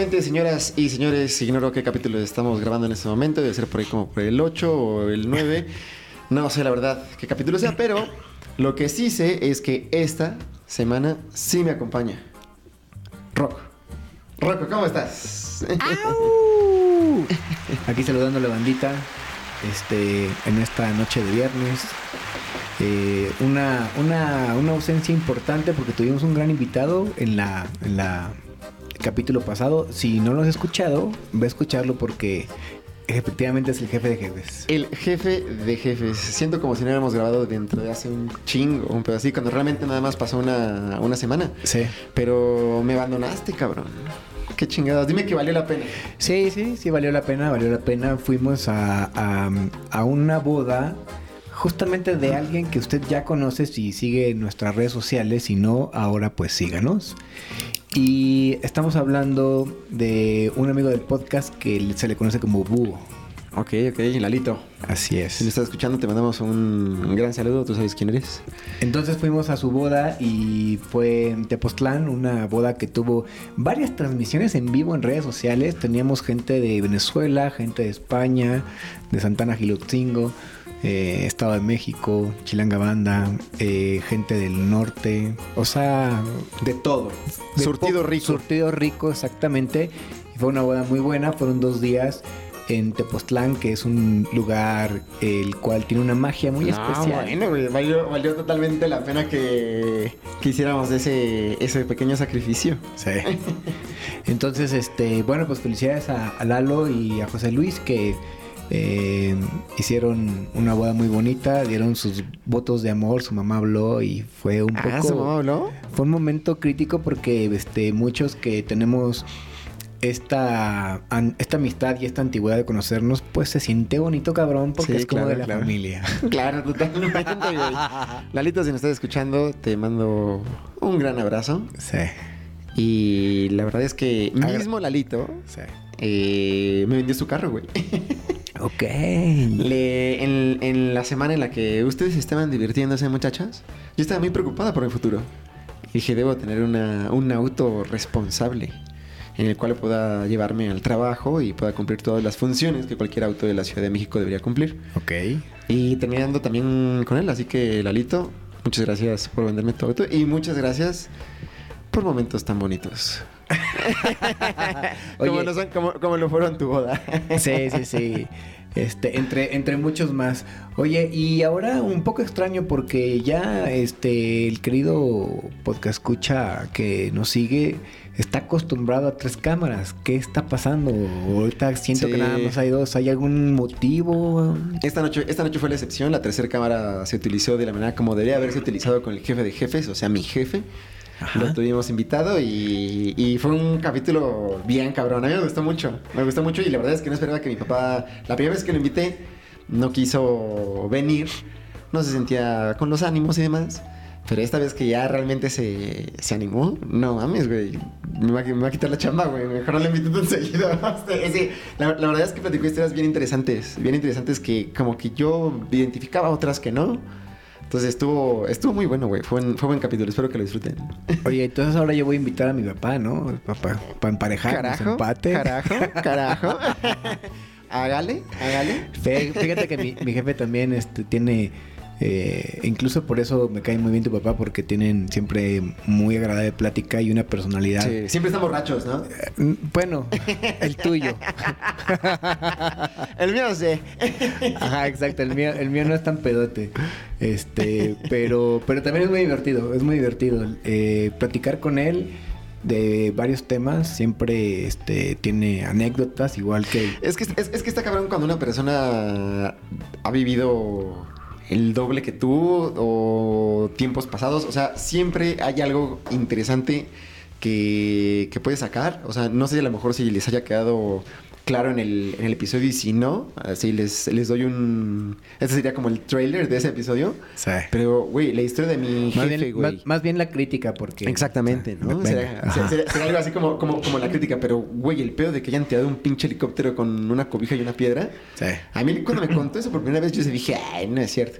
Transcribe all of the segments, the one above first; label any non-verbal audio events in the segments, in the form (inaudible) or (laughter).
Nuevamente, señoras y señores, ignoro qué capítulo estamos grabando en este momento. Debe ser por ahí como por el 8 o el 9. No sé la verdad qué capítulo sea, pero lo que sí sé es que esta semana sí me acompaña. Rocco. Rocco, ¿cómo estás? ¡Au! (laughs) Aquí saludando a la bandita este, en esta noche de viernes. Eh, una, una, una ausencia importante porque tuvimos un gran invitado en la, en la capítulo pasado. Si no lo has escuchado, ve a escucharlo porque efectivamente es el jefe de jefes. El jefe de jefes. Siento como si no hubiéramos grabado dentro de hace un chingo, un así, cuando realmente nada más pasó una, una semana. Sí. Pero me abandonaste, cabrón. Qué chingados. Dime que valió la pena. Sí, sí, sí, valió la pena, valió la pena. Fuimos a, a, a una boda justamente de alguien que usted ya conoce si sigue nuestras redes sociales, si no, ahora pues síganos. Y estamos hablando de un amigo del podcast que se le conoce como Búho. Ok, ok, Lalito. Así es. Si lo estás escuchando, te mandamos un gran saludo. Tú sabes quién eres. Entonces fuimos a su boda y fue en Tepoztlán, una boda que tuvo varias transmisiones en vivo en redes sociales. Teníamos gente de Venezuela, gente de España, de Santana Gilotzingo, eh, Estado de México, Chilanga Banda, eh, gente del norte, o sea, de todo. De Surtido rico. Surtido rico, exactamente. Y fue una boda muy buena, fueron dos días en Tepoztlán, que es un lugar el cual tiene una magia muy No, especial. bueno, güey, valió, valió totalmente la pena que, que hiciéramos ese, ese pequeño sacrificio. Sí. (laughs) Entonces, este, bueno, pues felicidades a, a Lalo y a José Luis que eh, hicieron una boda muy bonita, dieron sus votos de amor, su mamá habló y fue un Ah, poco ¿su mamá habló? fue un momento crítico porque este muchos que tenemos esta, an- esta amistad y esta antigüedad de conocernos, pues se siente bonito, cabrón, porque Sí, es como de la claro. familia. (laughs) Claro, totalmente. Lalito, si nos estás escuchando, te mando un gran abrazo. Sí, Y la verdad es que mismo Lalito sí. eh, me vendió su carro, güey. (laughs) Ok. Le- en, en la semana en la que ustedes estaban divirtiéndose, muchachas, yo estaba muy preocupada por el futuro. Dije, debo tener una- un auto responsable en el cual pueda llevarme al trabajo y pueda cumplir todas las funciones que cualquier auto de la Ciudad de México debería cumplir. Ok. Y terminando también con él, así que Lalito, muchas gracias por venderme tu auto y muchas gracias por momentos tan bonitos. (laughs) como, Oye. no son- como- como lo fueron tu boda. Sí, sí, sí. Este, entre, entre muchos más. Oye, y ahora un poco extraño porque ya este el querido podcast escucha que nos sigue está acostumbrado a tres cámaras. ¿Qué está pasando? Ahorita siento Sí. que nada más hay dos. ¿Hay algún motivo? Esta noche, esta noche fue la excepción. La tercera cámara se utilizó de la manera como debería haberse utilizado con el jefe de jefes, o sea, mi jefe. Ajá. Lo tuvimos invitado y, y fue un capítulo bien cabrón. A mí me gustó mucho. Me gustó mucho y la verdad es que no esperaba que mi papá, la primera vez que lo invité, no quiso venir. No se sentía con los ánimos y demás. Pero esta vez que ya realmente se, se animó, no mames, güey. Me va, a- me va a quitar la chamba, güey. Mejor no le invito tan (laughs) seguido. Este, sí, la, la verdad es que platicó historias bien interesantes. Bien interesantes que como que yo identificaba otras que no. Entonces estuvo, estuvo muy bueno, güey. Fue, fue buen capítulo. Espero que lo disfruten. Oye, entonces ahora yo voy a invitar a mi papá, ¿no? Para emparejar, Carajo, empate. carajo, carajo. (laughs) hágale, hágale. Fí- Fíjate que mi, mi jefe también este, tiene, eh, incluso por eso me cae muy bien tu papá, porque tienen siempre muy agradable plática y una personalidad. Sí, siempre están borrachos, ¿no? Eh, Bueno, el tuyo. El mío sí. Ajá, exacto, el mío, el mío no es tan pedote. Este, pero, pero también es muy divertido, es muy divertido. Eh, platicar con él de varios temas, siempre este, tiene anécdotas, igual que Es que, es, es que está cabrón cuando una persona ha vivido el doble que tú o tiempos pasados. O sea, siempre hay algo interesante que, que puedes sacar. O sea, no sé a lo mejor si les haya quedado claro en el, en el episodio y si no, así les, les doy un... Este sería como el trailer de ese episodio. Sí. Pero, güey, la historia de mi Más jefe, bien, güey. más, más bien la crítica, porque... Exactamente, ¿no? Sería- sería algo así como, como, como la crítica, pero, güey, el pedo de que hayan tirado un pinche helicóptero con una cobija y una piedra. Sí. A mí cuando me contó eso por primera vez, yo se dije, ay, no es cierto.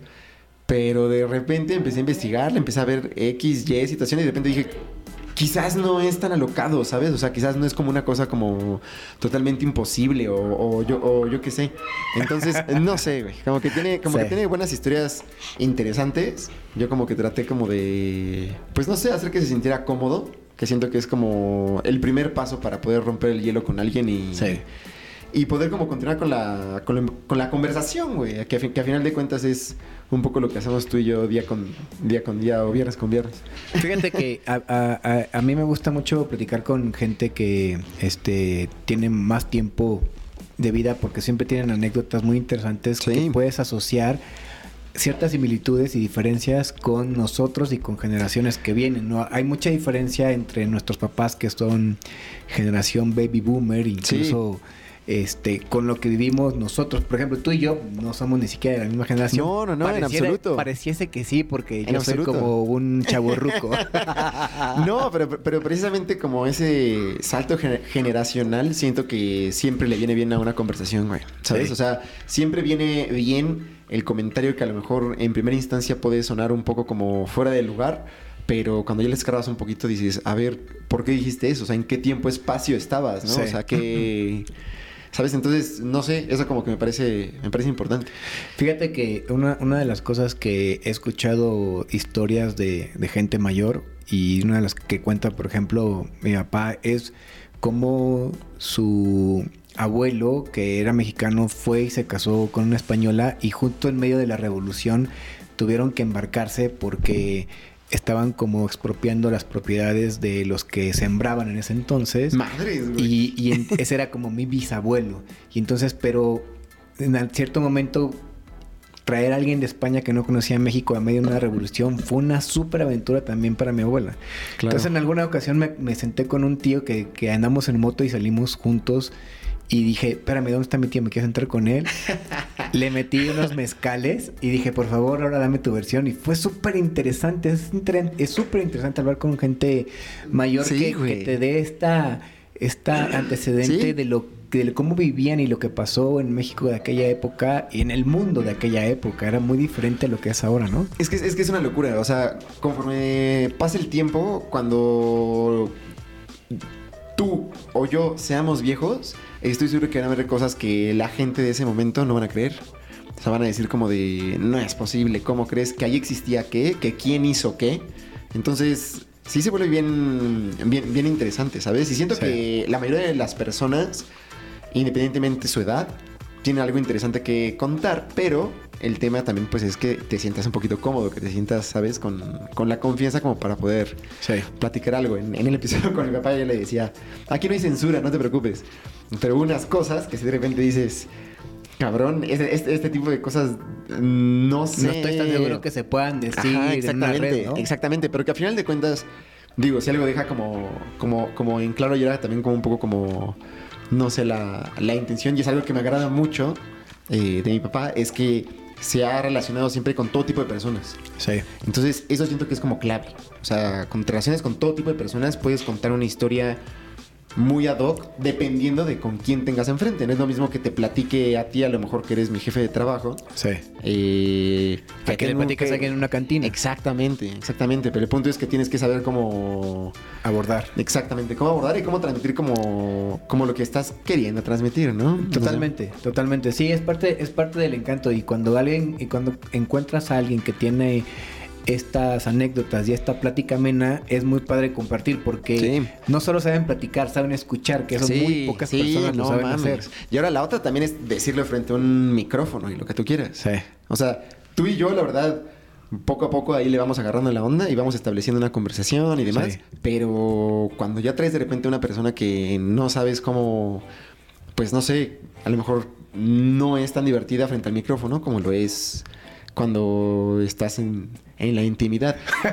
Pero de repente empecé a investigar, empecé a ver X, Y situaciones y de repente dije, quizás no es tan alocado, ¿sabes? O sea, quizás no es como una cosa como totalmente imposible o, o yo, o yo qué sé. Entonces, (laughs) no sé, güey. Como que tiene, como Sí. que tiene buenas historias interesantes. Yo como que traté como de, pues no sé, hacer que se sintiera cómodo. Que siento que es como el primer paso para poder romper el hielo con alguien y, Sí. y poder como continuar con la, con la, con la conversación, güey. Que, a fin- que a final de cuentas es un poco lo que hacemos tú y yo día con día, con día o viernes con viernes. Fíjate que a, a- a- mí me gusta mucho platicar con gente que este, tiene más tiempo de vida porque siempre tienen anécdotas muy interesantes Sí. que puedes asociar ciertas similitudes y diferencias con nosotros y con generaciones que vienen. ¿no? Hay mucha diferencia entre nuestros papás que son generación baby boomer, incluso este, con lo que vivimos nosotros. Por ejemplo, tú y yo no somos ni siquiera de la misma generación. No, no, no, en absoluto. Pareciese que sí, porque En yo soy como un chaborruco. (laughs) No, pero, pero precisamente como ese salto gener- generacional, siento que siempre le viene bien a una conversación, güey. ¿Sabes? Sí. O sea, siempre viene bien el comentario que a lo mejor en primera instancia puede sonar un poco como fuera de lugar. Pero cuando ya le escarbas un poquito dices, a ver, ¿por qué dijiste eso? O sea, ¿en qué tiempo, espacio estabas? ¿no? Sí. O sea, que... (laughs) ¿Sabes? Entonces, no sé, eso como que me parece, me parece importante. Fíjate que una, una de las cosas que he escuchado historias de, gente mayor y una de las que cuenta, por ejemplo, mi papá es cómo su abuelo, que era mexicano, fue y se casó con una española y justo en medio de la revolución tuvieron que embarcarse porque estaban como expropiando las propiedades de los que sembraban en ese entonces. Madres, güey. Y, y en- (laughs) ese era como mi bisabuelo. Y entonces, pero en cierto momento, traer a alguien de España que no conocía México a medio de una revolución fue una súper aventura también para mi abuela. Claro. Entonces, en alguna ocasión me, me senté con un tío que, que andamos en moto y salimos juntos. Y dije, espérame, ¿dónde está mi tío? Me quiero sentar con él. (laughs) Le metí unos mezcales y dije, por favor, ahora dame tu versión. Y fue súper interesante. Es súper interesante hablar con gente mayor Sí, que, que te dé esta, esta antecedente Sí. de lo de cómo vivían y lo que pasó en México de aquella época y en el mundo de aquella época. Era muy diferente a lo que es ahora, ¿no? Es que, es que es una locura, o sea, conforme pasa el tiempo, cuando tú o yo seamos viejos, estoy seguro que van a haber cosas que la gente de ese momento no van a creer. O sea, van a decir como de, no es posible, ¿cómo crees que ahí existía qué? ¿Que quién hizo qué? Entonces, sí se vuelve bien, bien, bien interesante, ¿sabes? Y siento Sí. que la mayoría de las personas, independientemente de su edad, tienen algo interesante que contar, pero el tema también pues es que te sientas un poquito cómodo, que te sientas, ¿sabes? Con, con la confianza como para poder Sí. platicar algo. En, en el episodio (laughs) con mi papá yo le decía, aquí no hay censura, no te preocupes. Pero unas cosas que si de repente dices, cabrón, este, este- este tipo de cosas no sé. No estoy tan seguro que se puedan decir Ajá, en una exactamente, red, ¿no? exactamente, pero que al final de cuentas, digo, si algo deja como, como, como en claro y era también como un poco como, no sé, la, la intención y es algo que me agrada mucho eh, de mi papá, es que se ha relacionado siempre con todo tipo de personas. Sí. Entonces, eso siento que es como clave. O sea, con relaciones con todo tipo de personas, puedes contar una historia muy ad hoc dependiendo de con quién tengas enfrente. No es lo mismo que te platique a ti, a lo mejor que eres mi jefe de trabajo. Sí. Eh, A que le platicas a alguien en una cantina. Exactamente, exactamente. Pero el punto es que tienes que saber cómo. Abordar. Exactamente, cómo abordar y cómo transmitir como, como lo que estás queriendo transmitir, ¿no? Totalmente, totalmente. Sí, es parte, es parte del encanto. Y cuando alguien, y cuando encuentras a alguien que tiene estas anécdotas y esta plática amena, es muy padre compartir porque Sí. no solo saben platicar, saben escuchar, que Sí, muy pocas sí, personas lo no saben mames. hacer. Y ahora la otra también es decirlo frente a un micrófono y lo que tú quieras. Sí. O sea, tú y yo, la verdad, poco a poco ahí le vamos agarrando la onda y vamos estableciendo una conversación y demás. Pero cuando ya traes de repente una persona que no sabes cómo, pues no sé, a lo mejor no es tan divertida frente al micrófono como lo es cuando estás en, en la intimidad. (laughs)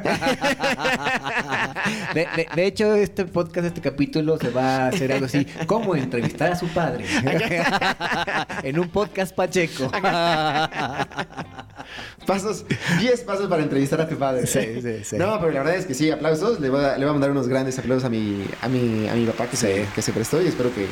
De, de- de hecho, este podcast, este capítulo se va a hacer algo así, ¿cómo entrevistar a su padre? (laughs) en un podcast Pacheco. (laughs) Pasos, 10 pasos para entrevistar a tu padre. Sí, sí, sí. No, pero la verdad es que sí, aplausos. Le voy a, le voy a mandar unos grandes aplausos a mi, a mi, a mi papá que, se, que se prestó y espero que,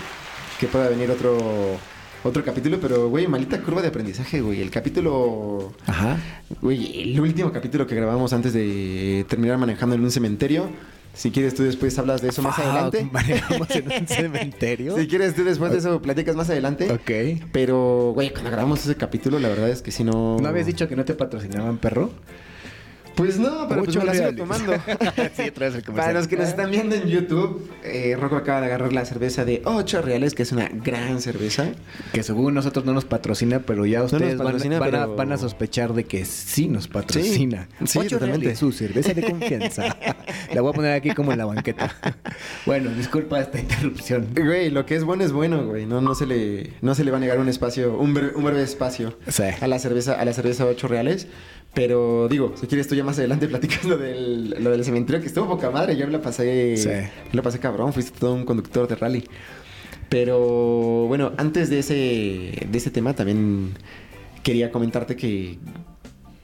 que pueda venir otro, otro capítulo. Pero, güey, maldita curva de aprendizaje, güey. El capítulo, Ajá. güey, el último capítulo que grabamos antes de terminar manejando en un cementerio Si quieres, tú después hablas de eso más adelante. manejamos en un (laughs) cementerio. Si quieres, tú después de eso platicas más adelante. Ok. Pero, güey, cuando grabamos ese capítulo, la verdad es que si no. ¿No habías dicho que no te patrocinaban, perro? Pues no, pero pues Mucho me la sigo tomando. (laughs) sí, el Para los que nos están viendo en YouTube, eh, Rocco acaba de agarrar la cerveza de 8 reales, que es una gran cerveza. Que según nosotros no nos patrocina, pero ya ustedes van, patrocina, van a, van a sospechar de que sí nos patrocina. Sí, sí, totalmente. reales, su cerveza de confianza. (laughs) la voy a poner aquí como en la banqueta. (laughs) bueno, disculpa esta interrupción. Güey, lo que es bueno es bueno, güey. No, no, se, le, no se le va a negar un espacio, un breve, un breve espacio Sí. a la cerveza, a la cerveza 8 reales. Pero digo, si quieres tú ya más adelante (laughs) platicas lo del, lo del cementerio, que estuvo poca madre. Yo me la pasé, Sí. me la pasé cabrón, fuiste todo un conductor de rally. Pero bueno, antes de ese, de ese tema también quería comentarte que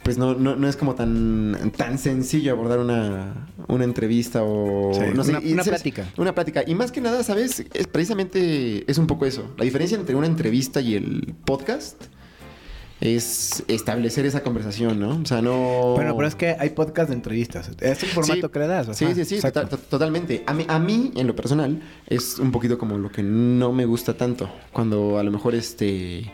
pues no, no, no es como tan, tan sencillo abordar una, una entrevista o Sí, no sé, una- y una ¿sabes? plática. Una plática. Y más que nada, ¿sabes? Es precisamente es un poco eso. La diferencia entre una entrevista y el podcast es establecer esa conversación, ¿no? O sea, no. Bueno, pero es que hay podcast de entrevistas. Es el formato Sí. que le das. Sí, sí, sí, tota- totalmente. A mí, a mí, en lo personal, es un poquito como lo que no me gusta tanto. Cuando a lo mejor este.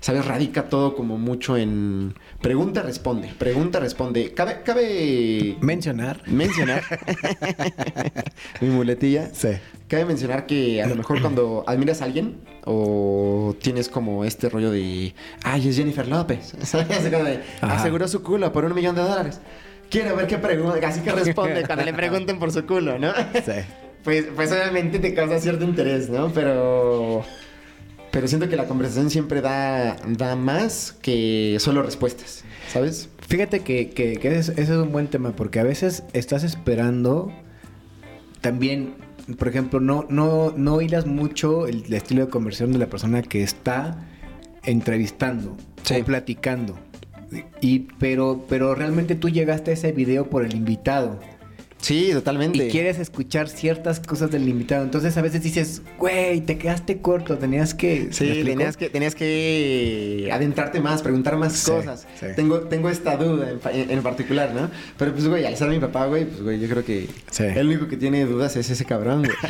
¿Sabes? Radica todo como mucho en pregunta, responde. Pregunta, responde. Cabe, cabe Mencionar. mencionar. (laughs) mi muletilla. Sí. Cabe mencionar que a lo mejor cuando admiras a alguien o tienes como este rollo de, ay, es Jennifer López, (laughs) ¿sabes? Como de, aseguró su culo por un millón de dólares. Quiero ver qué pregunta, así que responde (laughs) cuando le pregunten por su culo, ¿no? Sí. (laughs) Pues, pues obviamente te causa cierto interés, ¿no? Pero, pero siento que la conversación siempre da, da más que solo respuestas, ¿sabes? Fíjate que, que- que ese es un buen tema porque a veces estás esperando también, por ejemplo, no, no, no hilas mucho el, el estilo de conversión de la persona que está entrevistando Sí. o platicando. Y, pero, pero realmente tú llegaste a ese video por el invitado Sí, totalmente. y quieres escuchar ciertas cosas del invitado. Entonces a veces dices, güey, te quedaste corto, tenías que... ¿me Sí, tenías que, tenías que adentrarte más, preguntar más Sí, cosas. sí. Tengo, tengo esta duda en, particular, ¿no? Pero pues, güey, al ser mi papá, güey, pues, güey, yo creo que Sí. el único que tiene dudas es ese cabrón, güey. (laughs)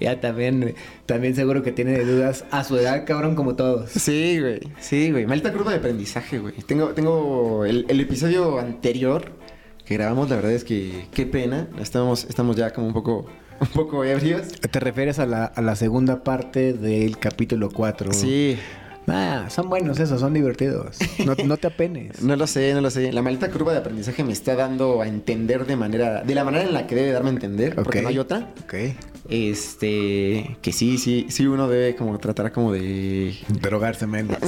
ya también, también seguro que tiene dudas a su edad, cabrón, como todos. sí, güey, sí, güey. Malta curva de aprendizaje, güey. Tengo, tengo el, el episodio anterior que grabamos, la verdad es que qué pena. Estamos, estamos ya como un poco, un poco ebrios. ¿Te refieres a la, a la segunda parte del capítulo 4? Sí, Ah, son buenos esos, son divertidos. No, no te apenes. (laughs) no lo sé, no lo sé. La maldita curva de aprendizaje me está dando a entender de manera, de la manera en la que debe darme a entender, porque no hay otra. Ok. Este, que sí, sí, sí uno debe como tratar como de... Drogarse menos. (laughs)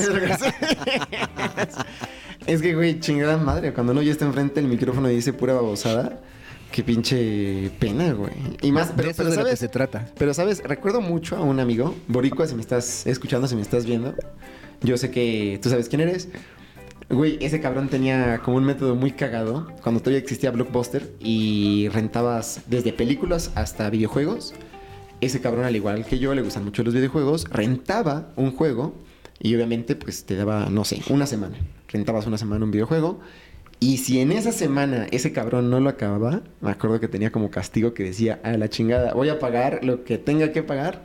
es que, güey, chingada madre, cuando uno ya está enfrente del micrófono y dice pura babosada, qué pinche pena, güey. Y más, de pero, eso pero es de lo que ¿sabes? se trata. Pero, ¿sabes? Recuerdo mucho a un amigo, Boricua, si me estás escuchando, si me estás viendo. Yo sé que tú sabes quién eres. Güey, ese cabrón tenía como un método muy cagado cuando todavía existía Blockbuster y rentabas desde películas hasta videojuegos. Ese cabrón, al igual que yo, le gustan mucho los videojuegos, rentaba un juego y obviamente pues te daba, no sé, una semana. Rentabas una semana un videojuego y si en esa semana ese cabrón no lo acababa, me acuerdo que tenía como castigo que decía, a la chingada, voy a pagar lo que tenga que pagar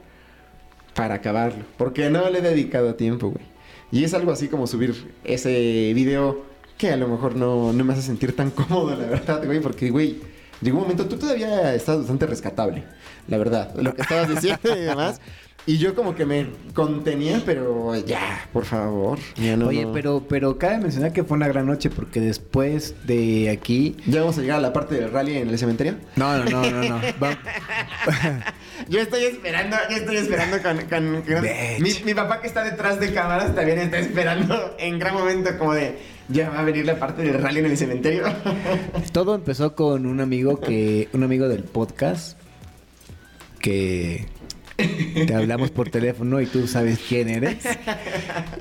para acabarlo. Porque no le he dedicado tiempo, güey. Y es algo así como subir ese video que a lo mejor no, no me hace sentir tan (laughs) cómodo, la verdad, güey. Porque, güey, llegó un momento, tú todavía estás bastante rescatable, la verdad. Lo que estabas diciendo y demás. Y yo como que me contenía, pero ya, por favor. Ya no, Oye, no. pero, pero cabe mencionar que fue una gran noche porque después de aquí... ¿Ya vamos a llegar a la parte del rally en el cementerio? No, no, no, no, no. (laughs) (laughs) Yo estoy esperando, yo estoy esperando con... con- con- mi, mi papá que está detrás de cámaras también está esperando en gran momento como de... Ya va a venir la parte del rally en el cementerio. (laughs) Todo empezó con un amigo que, un amigo del podcast que te hablamos por teléfono y tú sabes quién eres.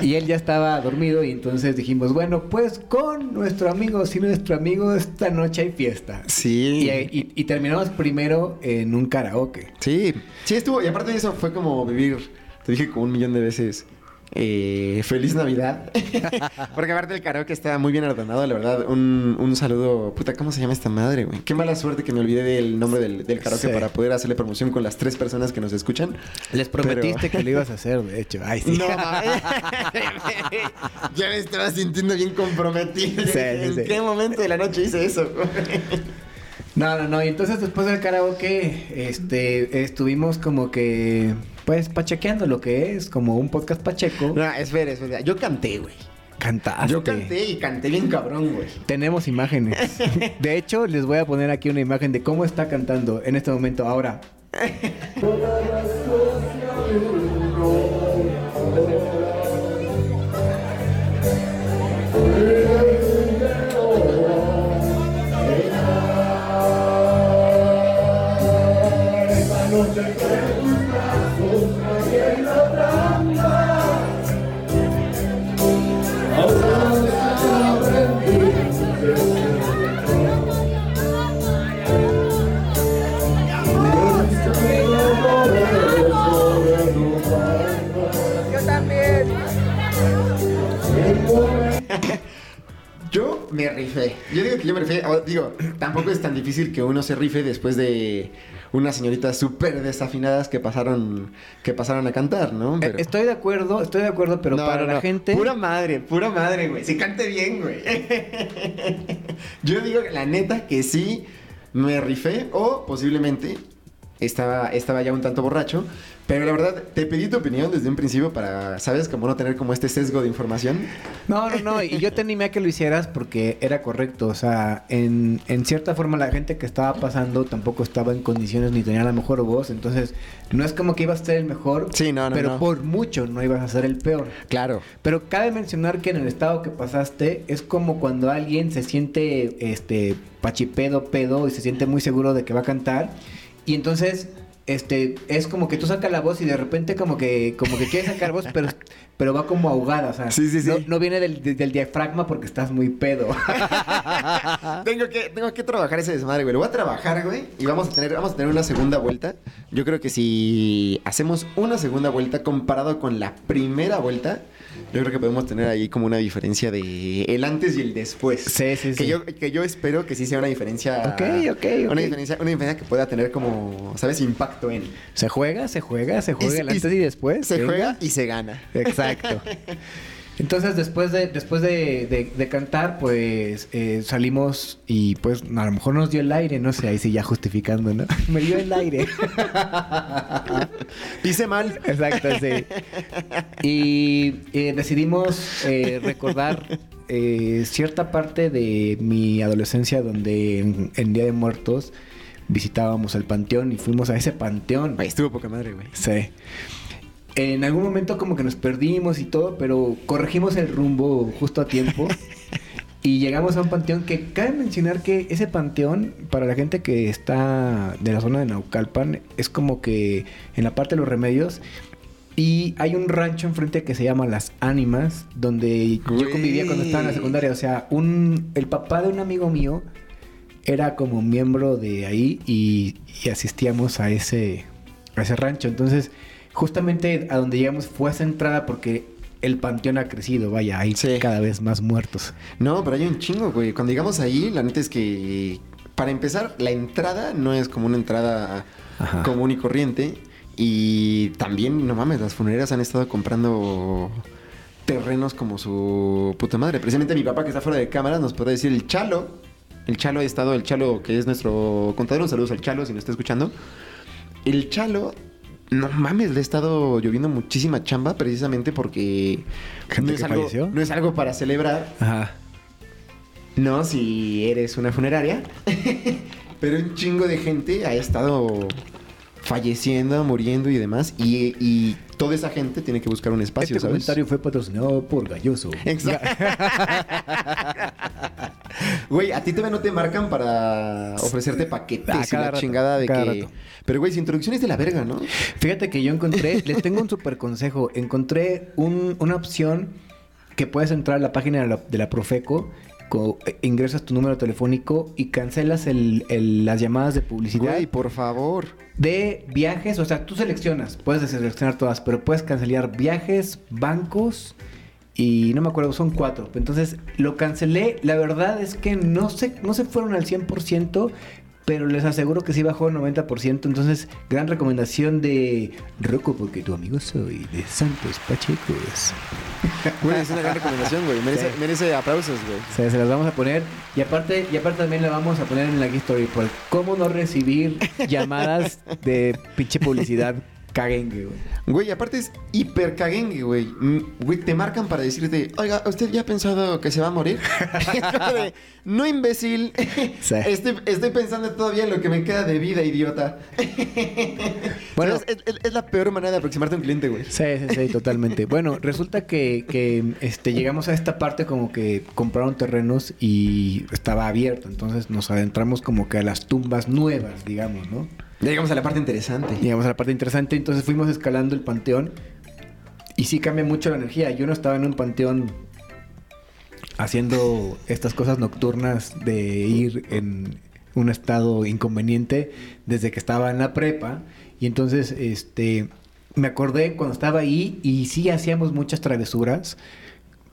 Y él ya estaba dormido y entonces dijimos, bueno, pues con nuestro amigo, sin nuestro amigo, esta noche hay fiesta. Sí. Y, y- y terminamos primero en un karaoke. Sí, sí estuvo. Y aparte de eso fue como vivir, te dije como un millón de veces, Eh, feliz Navidad. (laughs) Porque aparte el karaoke estaba muy bien ordenado, la verdad. Un, un saludo. Puta, ¿cómo se llama esta madre, güey? Qué mala suerte que me olvidé del nombre del, del karaoke Sí. para poder hacerle promoción con las tres personas que nos escuchan. Les prometiste que lo ibas a hacer, de hecho. Ay, sí. No, (laughs) ya me estaba sintiendo bien comprometido. Sí, ¿En qué momento de la noche hice eso? No, no, no. Y entonces después del karaoke, este, estuvimos como que, pues, pachequeando lo que es, como un podcast pacheco. no, espera, espera. Yo canté, güey. Cantaste. Yo canté y canté bien cabrón, güey. Tenemos imágenes. (laughs) De hecho, les voy a poner aquí una imagen de cómo está cantando en este momento ahora. (laughs) rifé. Yo digo que yo me rifé. O, digo, (clears throat) tampoco es tan difícil que uno se rife después de unas señoritas súper desafinadas que pasaron, que pasaron a cantar, ¿no? Eh, Estoy de acuerdo, estoy de acuerdo, pero No, para no, la gente... Pura madre, pura madre, güey. Si cante bien, güey. (laughs) Yo digo que la neta que sí me rifé o posiblemente estaba, estaba ya un tanto borracho. Pero la verdad, te pedí tu opinión desde un principio para, ¿sabes? Como no tener como este sesgo de información. No, no, no. Y yo te animé a que lo hicieras porque era correcto. O sea, en, en cierta forma la gente que estaba pasando tampoco estaba en condiciones ni tenía la mejor voz. Entonces, no es como que ibas a ser el mejor. Sí, no, no, Pero no. por mucho no ibas a ser el peor. Claro. Pero cabe mencionar que en el estado que pasaste es como cuando alguien se siente este pachipedo pedo y se siente muy seguro de que va a cantar y entonces este es como que tú sacas la voz y de repente como que como que quieres sacar voz pero pero va como ahogada, o sea, Sí, sí, sí. No, no viene del, de- del diafragma porque estás muy pedo. (laughs) tengo, que, tengo que trabajar ese desmadre, güey. Lo voy a trabajar, güey. Y vamos a tener, vamos a tener una segunda vuelta. Yo creo que si hacemos una segunda vuelta comparado con la primera vuelta, yo creo que podemos tener ahí como una diferencia de el antes y el después. Sí, sí, que sí. Yo, que yo espero que sí sea una diferencia. Ok, ok. Una diferencia, una diferencia que pueda tener como, ¿sabes? Impacto en. se juega, se juega, se juega el y- antes y después. Se venga. juega y se gana. Exacto. (laughs) Entonces, después de, después de, de- de cantar, pues eh, salimos y pues a lo mejor nos dio el aire, no sé, ahí sí ya justificando, ¿no? (laughs) Me dio el aire. (laughs) Pise mal. Exacto, sí. Y eh, decidimos eh, recordar eh, cierta parte de mi adolescencia donde en, en Día de Muertos visitábamos el panteón y fuimos a ese panteón. Ay, estuvo poca madre, güey. Sí. En algún momento como que nos perdimos y todo, pero corregimos el rumbo justo a tiempo. (laughs) y llegamos a un panteón que cabe mencionar que ese panteón, para la gente que está de la zona de Naucalpan, es como que en la parte de los remedios. Y hay un rancho enfrente que se llama Las Ánimas, donde yo convivía cuando estaba en la secundaria. O sea, un, el papá de un amigo mío era como miembro de ahí y, y asistíamos a ese, a ese rancho. Entonces, justamente a donde llegamos fue esa entrada porque el panteón ha crecido, vaya, hay Sí. cada vez más muertos. No, pero hay un chingo, güey. Cuando llegamos ahí, la neta es que, para empezar, la entrada no es como una entrada Ajá. común y corriente. Y también, no mames, las funerarias han estado comprando terrenos como su puta madre. Precisamente mi papá, que está fuera de cámara, nos puede decir el Chalo. El Chalo ha estado, el Chalo, que es nuestro contador. Un saludo al Chalo, si nos está escuchando. El Chalo, no mames, le ha estado lloviendo muchísima chamba precisamente porque ¿Gente no es, que algo, falleció? no es algo para celebrar. Ajá. No, si eres una funeraria. (laughs) Pero un chingo de gente ha estado falleciendo, muriendo y demás. Y, y toda esa gente tiene que buscar un espacio, Este ¿sabes? comentario fue patrocinado por Galloso. Exacto. (laughs) (laughs) Güey, a ti todavía no te marcan para ofrecerte paquetes Ah, y la rato, chingada de que. rato. Pero, güey, su introducción es de la verga, ¿no? Fíjate que yo encontré, (laughs) les tengo un super consejo. Encontré un- una opción que puedes entrar a la página de la, de la Profeco co- eh, ingresas tu número telefónico y cancelas el- el- las llamadas de publicidad Güey, por favor. de viajes. O sea, tú seleccionas, puedes seleccionar todas, pero puedes cancelar viajes, bancos y no me acuerdo, son cuatro. Entonces lo cancelé. La verdad es que no se, no se fueron al 100%. Pero les aseguro que sí bajó al 90%. Entonces, gran recomendación de Rocco, porque tu amigo soy de Santos Pachecos. (laughs) Güey, es una gran recomendación, güey. Merece, Sí. merece aplausos, güey. O sea, se las vamos a poner. Y aparte, y aparte también la vamos a poner en la history por cómo no recibir llamadas de pinche publicidad caguengue, güey. Güey, aparte es hiper caguengue, güey. Mm, Güey, te marcan para decirte, oiga, ¿usted ya ha pensado que se va a morir? (laughs) No, imbécil. Sí. Estoy, estoy pensando todavía en lo que me queda de vida, idiota. Bueno. Bueno, es, es- es la peor manera de aproximarte a un cliente, güey. Sí, sí, sí, totalmente. Bueno, resulta que, que, este, llegamos a esta parte como que compraron terrenos y estaba abierto. Entonces nos adentramos como que a las tumbas nuevas, digamos, ¿no? Llegamos a la parte interesante. Llegamos a la parte interesante, entonces fuimos escalando el panteón y sí cambia mucho la energía. Yo no estaba en un panteón haciendo estas cosas nocturnas de ir en un estado inconveniente desde que estaba en la prepa y entonces este me acordé cuando estaba ahí y sí hacíamos muchas travesuras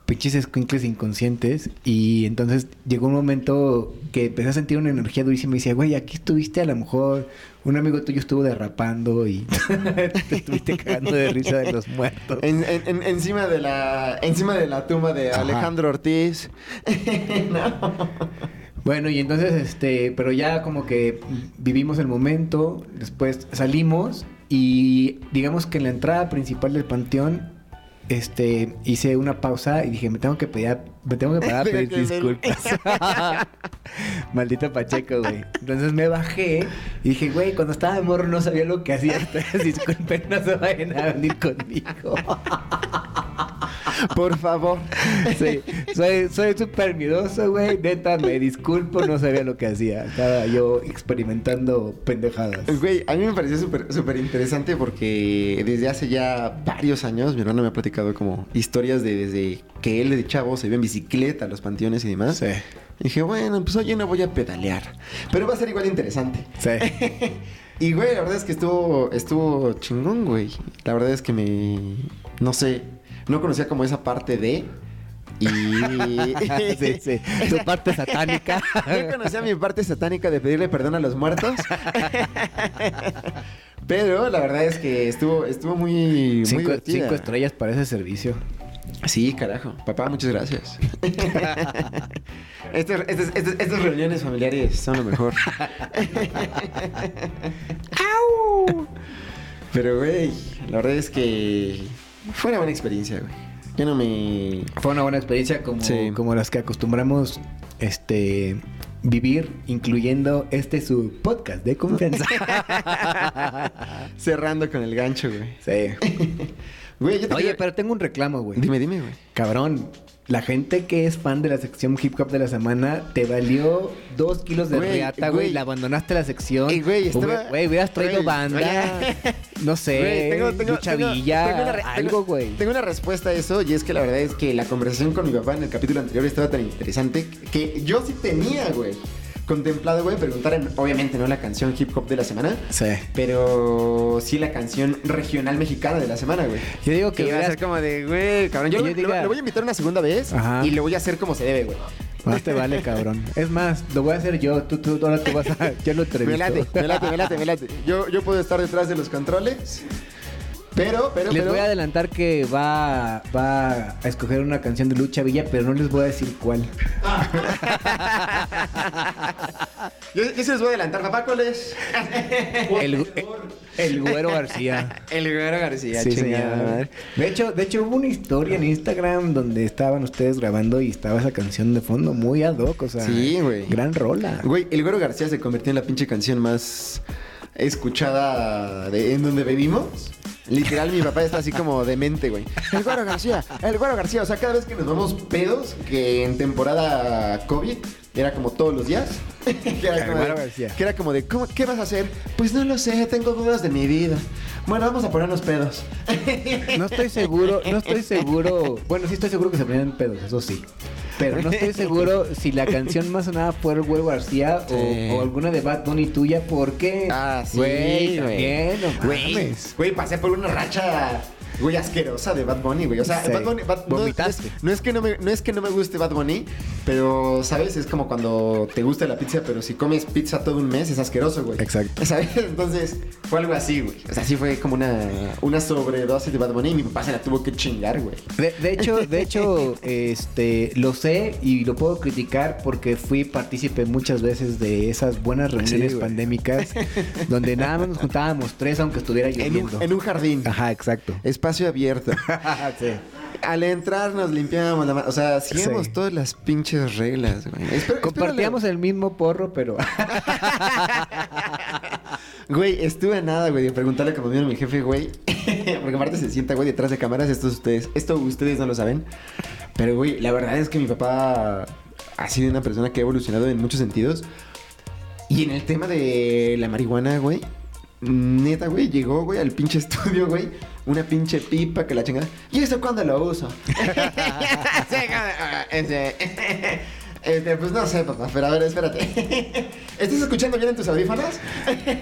pinches escuincles inconscientes y entonces llegó un momento que empecé a sentir una energía durísima y decía, güey, aquí estuviste a lo mejor, un amigo tuyo estuvo derrapando y (laughs) te estuviste cagando de risa de los muertos. En- en- en- encima de la encima de la tumba de Ajá. Alejandro Ortiz. (laughs) no. Bueno, y entonces, este, pero ya como que vivimos el momento, después salimos y digamos que en la entrada principal del panteón, este, hice una pausa y dije, me tengo que pedir, me tengo que parar a pedir disculpas. (laughs) Maldito Pacheco, güey. Entonces me bajé y dije, güey, cuando estaba de morro no sabía lo que hacía. (laughs) Entonces, disculpen, no se vayan a venir conmigo. Por favor. Sí, soy soy súper miedoso, güey. Neta, me disculpo, no sabía lo que hacía. Estaba yo experimentando pendejadas. Güey, a mí me pareció súper súper interesante porque desde hace ya varios años mi hermano me ha platicado como historias de desde que él de chavo se iba en bicicleta a los panteones y demás. Sí, Y dije, bueno, pues hoy no voy a pedalear. Pero va a ser igual interesante. sí. (laughs) Y güey, la verdad es que estuvo, estuvo chingón, güey. La verdad es que me. No sé. No conocía como esa parte de. Y. (laughs) sí, sí. Tu parte satánica. (laughs) No conocía mi parte satánica de pedirle perdón a los muertos. Pero la verdad es que estuvo, estuvo muy, muy Cinco, divertida. cinco estrellas para ese servicio. Sí, carajo. Papá, muchas gracias. (laughs) Estas, reuniones familiares son lo mejor. (laughs) Pero, güey, la verdad es que fue una buena experiencia, güey. Yo no me... Fue una buena experiencia como, Sí. como las que acostumbramos este vivir, incluyendo este su podcast de confianza. (laughs) Cerrando con el gancho, güey. sí. Güey, yo te Oye, quiero- pero tengo un reclamo, güey. Dime, dime, güey. Cabrón, la gente que es fan de la sección hip hop de la semana te valió dos kilos de Güey, riata, güey. La abandonaste la sección. Ey, güey, estaba- Güey, hubieras traído Güey, banda. No sé. Güey, tengo, tengo, lucha tengo- villa, tengo una re- algo, güey. Tengo una respuesta a eso y es que la verdad es que la conversación con mi papá en el capítulo anterior estaba tan interesante que yo sí tenía, güey, contemplado, güey, preguntar en, obviamente no la canción hip hop de la semana, Sí. pero sí la canción regional mexicana de la semana, güey. Yo digo Que que a ser como de, güey, cabrón, yo, yo lo- diga- lo, voy a invitar una segunda vez Ajá. y lo voy a hacer como se debe, güey. Más te vale, cabrón. Es más, lo voy a hacer yo. Tú, tú, ahora tú vas a... Yo lo entrevisto. (laughs) Me late, me late, me late, me late. Yo, yo puedo estar detrás de los controles, pero, pero, Les pero... voy a adelantar que va, va a escoger una canción de Lucha Villa, pero no les voy a decir cuál. (laughs) Yo, yo se los voy a adelantar, papá, ¿cuál es? (laughs) El, el Güero García. El Güero García, Sí, chingada señor. De hecho, de hecho hubo una historia en Instagram donde estaban ustedes grabando y estaba esa canción de fondo muy ad hoc, o sea, Sí, güey. gran rola. Güey, el Güero García se convirtió en la pinche canción más escuchada de, en donde vivimos. Literal, mi papá está así como demente, güey. El Güero García, el Güero García. O sea, cada vez que nos vamos pedos, que en temporada COVID era como todos los días. (laughs) que, era como de, que era como de, ¿cómo- ¿qué vas a hacer? Pues no lo sé, tengo dudas de mi vida. Bueno, vamos a ponernos pedos. (laughs) No estoy seguro, no estoy seguro. Bueno, sí estoy seguro que se ponían pedos, eso sí. Pero no estoy seguro si la canción más sonada fue el Güey García o- Sí. o, alguna de Bad Bunny tuya, porque. Ah, sí, Güey, también, no güey, pasé por una racha, güey, asquerosa de Bad Bunny, güey. O sea, Sí. Bad Bunny, Bad- no, es, no es que no me, no es que no me guste Bad Bunny, pero, ¿sabes? Es como cuando te gusta la pizza, pero si comes pizza todo un mes es asqueroso, güey. Exacto. (laughs) ¿Sabes? Entonces, fue algo así, güey. O sea, sí fue como una, una sobredosis de Bad Bunny y mi papá se la tuvo que chingar, güey. De, de hecho, de hecho, (laughs) este, lo sé y lo puedo criticar porque fui partícipe muchas veces de esas buenas reuniones güey. pandémicas donde nada más nos juntábamos tres aunque estuviera En lloviendo. un, en un jardín. Ajá, exacto. Espacio abierto. (laughs) sí. Al entrar nos limpiábamos la mano. O sea, Sí. todas las pinches reglas, güey. Espero- Compartíamos el mismo porro, pero (laughs) Güey, estuve a nada, güey, de preguntarle como vino mi jefe, güey. (laughs) Porque aparte se sienta, güey, detrás de cámaras. Esto ustedes, esto ustedes no lo saben. Pero, güey, la verdad es que mi papá ha sido una persona que ha evolucionado en muchos sentidos. Y en el tema de la marihuana, güey. Neta, güey, llegó, güey, al pinche (laughs) estudio, güey. Una pinche pipa que la chingada. ¿Y eso cuándo lo uso? (laughs) (laughs) Este, pues no sé, papá, pero a ver, espérate. ¿Estás escuchando bien en tus audífonos?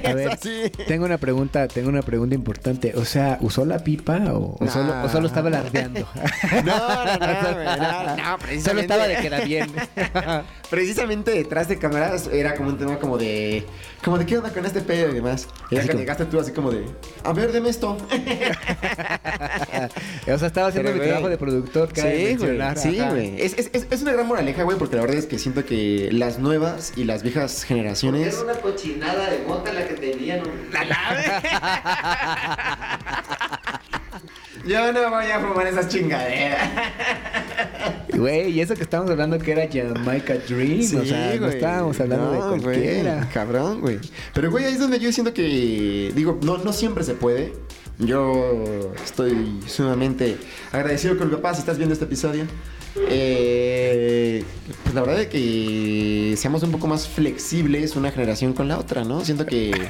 a ver, (laughs) tengo una pregunta, tengo una pregunta importante. O sea, ¿usó la pipa o, solo, o solo estaba alardeando? (laughs) No, no, no, (laughs) no, no, precisamente. Solo estaba de queda bien. Precisamente detrás de cámaras era como un tema como de. Como de qué onda con este pedo y demás. Y ya que llegaste tú así como de. A ver, deme esto. o sea, estaba haciendo Pero, mi trabajo de productor. Sí, güey. Sí, güey. Es, es una gran moraleja, güey, porque la verdad es que siento que las nuevas y las viejas generaciones. Era una cochinada de mota la que tenían. (laughs) ¡La (laughs) Yo no voy a fumar esas chingaderas. (laughs) Güey, y eso que estábamos hablando que era Jamaica Dream. o sea, no estábamos hablando de No, güey, cualquiera. cabrón, güey. Pero, güey, ahí es donde yo siento que. Digo, no, no siempre se puede. Yo estoy sumamente agradecido con mi papá si estás viendo este episodio. Eh, pues la verdad es que seamos un poco más flexibles una generación con la otra, ¿no? Siento que. (laughs)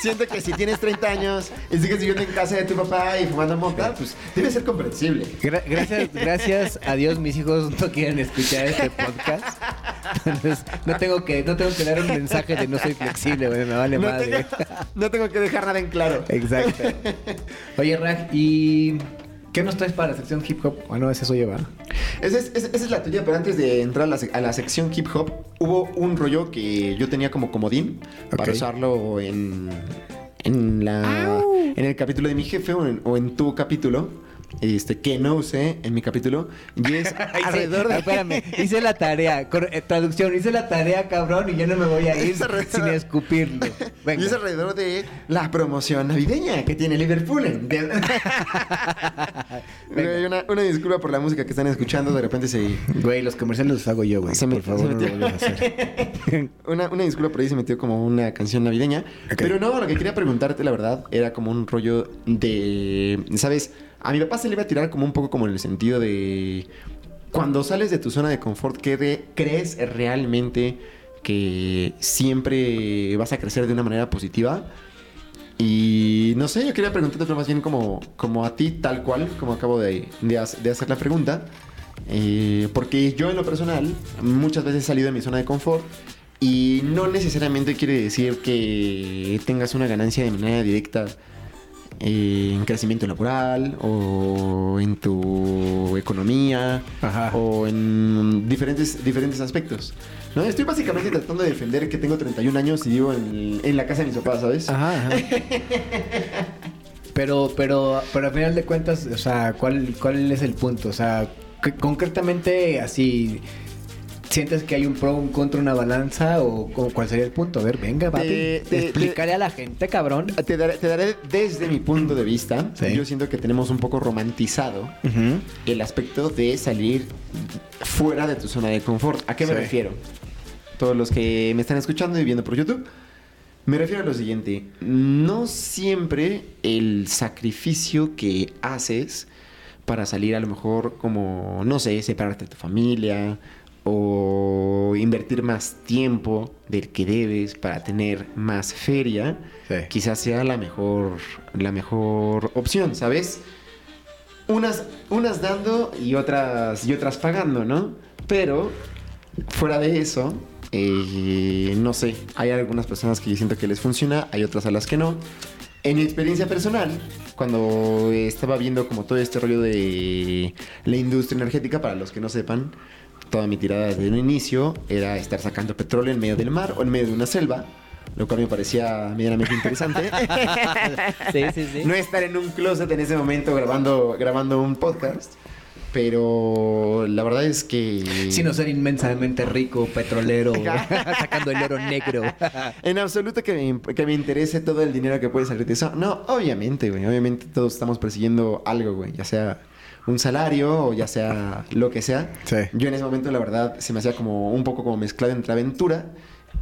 Siento que si tienes 30 años y sigues viviendo en casa de tu papá y fumando mota, pues debe ser comprensible. Gra- gracias, gracias a Dios mis hijos no quieren escuchar este podcast. Entonces, no tengo que, no tengo que dar un mensaje de no soy flexible, güey, me vale No madre. tengo, no tengo que dejar nada en claro. Exacto. Oye, Rag, ¿y qué nos traes para la sección hip hop? Bueno, ese soy yo. Esa es, esa- esa es la tuya, pero antes de entrar a la, sec- a la sección hip hop, hubo un rollo que yo tenía como comodín para usarlo en, en, la, en el capítulo de mi jefe o en, o en tu capítulo. Este, que no usé en mi capítulo. Y es (laughs) alrededor Ah, de. Espérame, hice la tarea. Eh, traducción, hice la tarea, cabrón, y yo no me voy a ir sin escupirlo. (laughs) Venga. Y es alrededor de la promoción navideña que tiene Liverpool. (laughs) una, una disculpa por la música que están escuchando. De repente se, Güey, los comerciales los hago yo, güey. Se me- Por favor, se no lo metió. a hacer. Una, una disculpa por ahí se metió como una canción navideña. Pero no, lo que quería preguntarte, la verdad, era como un rollo de. ¿Sabes? A mi papá se le iba a tirar como un poco como en el sentido de. Cuando sales de tu zona de confort, ¿qué re- ¿crees realmente que siempre vas a crecer de una manera positiva? Y no sé, yo quería preguntarte, más bien como, como a ti, tal cual, como acabo de, de hac- de hacer la pregunta. Eh, porque yo en lo personal muchas veces he salido de mi zona de confort y no necesariamente quiere decir que tengas una ganancia de manera directa en crecimiento laboral o en tu economía Ajá. o en diferentes, diferentes aspectos. ¿no? Estoy básicamente tratando de defender que tengo 31 años y vivo en, en la casa de mis papás, ¿sabes? Ajá, ajá. (laughs) Pero, pero, pero al final de cuentas, o sea, ¿cuál, cuál es el punto? O sea, concretamente así, ¿sientes que hay un pro, un contra, una balanza? ¿O, o cuál sería el punto? A ver, venga, papi. Te- te- explícale a la gente, cabrón. Te daré, te daré desde mi punto de vista. Sí. Yo siento que tenemos un poco romantizado el aspecto de salir fuera de tu zona de confort. ¿A qué me Sí. refiero? Todos los que me están escuchando y viendo por YouTube, me refiero a lo siguiente. No siempre el sacrificio que haces para salir a lo mejor como, no sé, separarte de tu familia o invertir más tiempo del que debes para tener más feria, Sí. quizás sea la mejor, la mejor opción, ¿sabes? unas, unas dando y otras, y otras pagando, ¿no? Pero fuera de eso, eh, no sé, hay algunas personas que yo siento que les funciona, hay otras a las que no. En mi experiencia personal, cuando estaba viendo como todo este rollo de la industria energética, para los que no sepan, toda mi tirada desde un inicio era estar sacando petróleo en medio del mar o en medio de una selva, lo cual me parecía medianamente interesante. (laughs) Sí, sí, sí. No estar en un closet en ese momento grabando, grabando un podcast. Pero la verdad es que. Sino ser inmensamente rico, petrolero, (laughs) sacando el oro negro. En absoluto que me, que me interese todo el dinero que puede salir de eso. No, obviamente, güey. Obviamente todos estamos persiguiendo algo, güey. Ya sea un salario o ya sea lo que sea. Sí. Yo en ese momento, la verdad, se me hacía como un poco como mezclado entre aventura